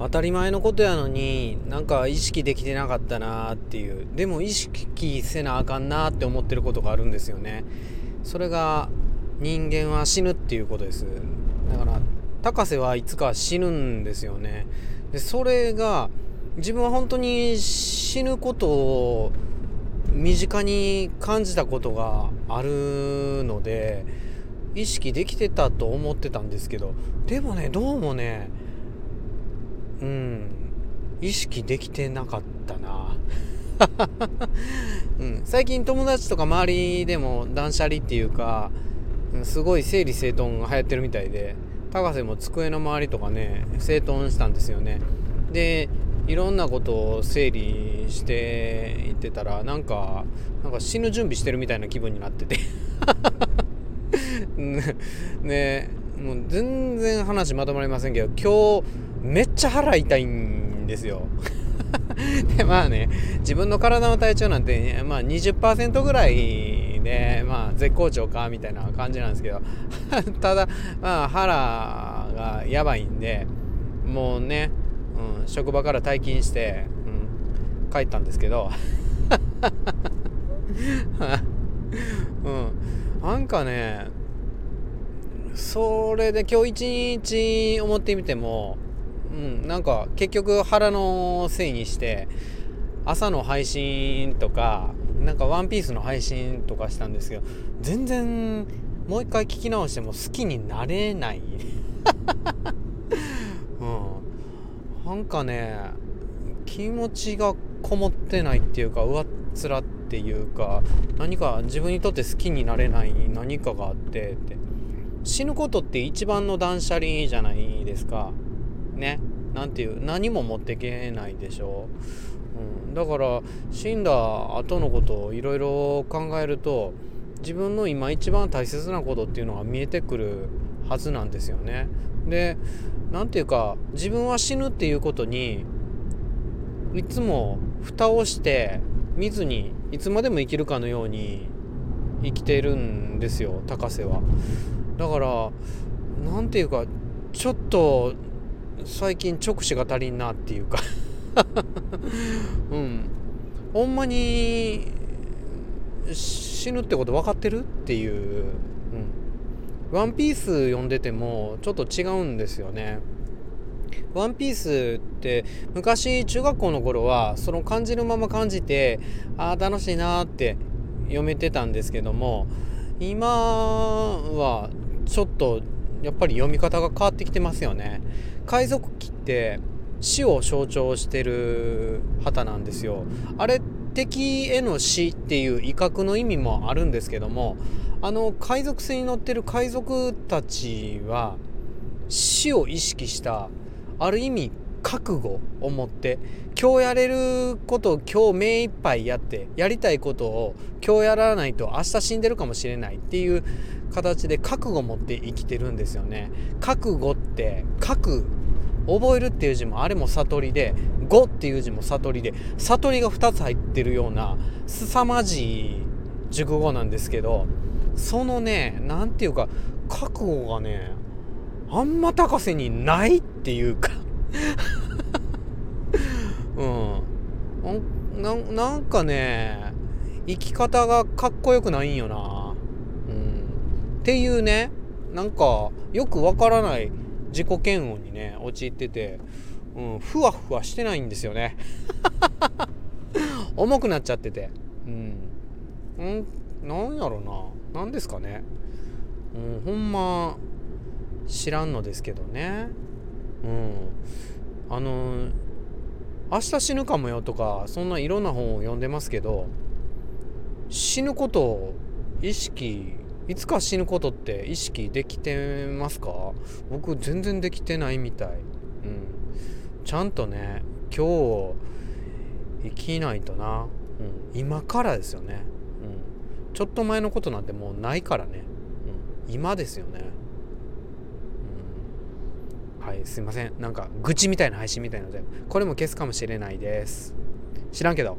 当たり前のことやのになんか意識できてなかったなっていう。でも意識せなあかんなって思ってることがあるんですよね。それが人間は死ぬっていうことです。だから高瀬はいつか死ぬんですよね。でそれが自分は本当に死ぬことを身近に感じたことがあるので意識できてたと思ってたんですけどでもねどうもねうん。意識できてなかったな、うん、最近友達とか周りでも断捨離っていうかすごい整理整頓が流行ってるみたいで高瀬も机の周りとかね整頓したんですよね。でいろんなことを整理していってたらなんかなんか死ぬ準備してるみたいな気分になってて。ねもう全然話まとまりませんけど今日めっちゃ腹痛いんですよ。でまあね自分の体の体調なんて、ね、まあ20%ぐらいでまあ絶好調かみたいな感じなんですけど。ただまあ腹がやばいんでもうね、うん、職場から退勤して、うん、帰ったんですけど。うん。なんかねそれで今日一日思ってみても、うん、なんか結局腹のせいにして朝の配信とかなんかワンピースの配信とかしたんですけど全然もう一回聞き直しても好きになれない。うん。なんかね気持ちがこもってないっていうか上っ面っていうか何か自分にとって好きになれない何かがあってって。死ぬことって一番の断捨離じゃないですか。ね何ていう何も持ってけないでしょ、うん、だから死んだ後のことをいろいろ考えると自分の今一番大切なことっていうのが見えてくるはずなんですよね。で何ていうか自分は死ぬっていうことにいつも蓋をして見ずにいつまでも生きるかのように生きているんですよ高瀬は。だから何て言うかちょっと最近直視が足りんなっていうか。うん。ほんまに死ぬってこと分かってるっていう、うん、ワンピース読んでてもちょっと違うんですよね。ワンピースって昔中学校の頃はその感じるまま感じてああ楽しいなって読めてたんですけども今はちょっとやっぱり読み方が変わってきてますよね。海賊記って死を象徴してる旗なんですよ。あれ敵への死っていう威嚇の意味もあるんですけどもあの海賊船に乗ってる海賊たちは死を意識したある意味覚悟を持って今日やれることを今日目いっぱいやってやりたいことを今日やらないと明日死んでるかもしれないっていう形で覚悟を持って生きてるんですよね。覚悟って覚覚えるっていう字もあれも悟りで「語」っていう字も悟りで悟りが2つ入ってるような凄まじい熟語なんですけどそのね何て言うか覚悟がねあんま高瀬にないっていうか。うん。ななんかね生き方がかっこよくないんよな。っていうねなんかよくわからない自己嫌悪にね陥ってて、うん、ふわふわしてないんですよね。重くなっちゃってて。うん。んなんやろな。何ですかね。うんほんま知らんのですけどね。うん。あの明日死ぬかもよとかそんないろんな本を読んでますけど死ぬことを意識いつか死ぬことって意識できてますか？僕全然できてないみたい、うん、ちゃんとね今日生きないとな、うん、今からですよね、うん、ちょっと前のことなんてもうないからね、うん、今ですよね。うん。はいすいません。なんか愚痴みたいな配信みたいなのでこれも消すかもしれないです。知らんけど。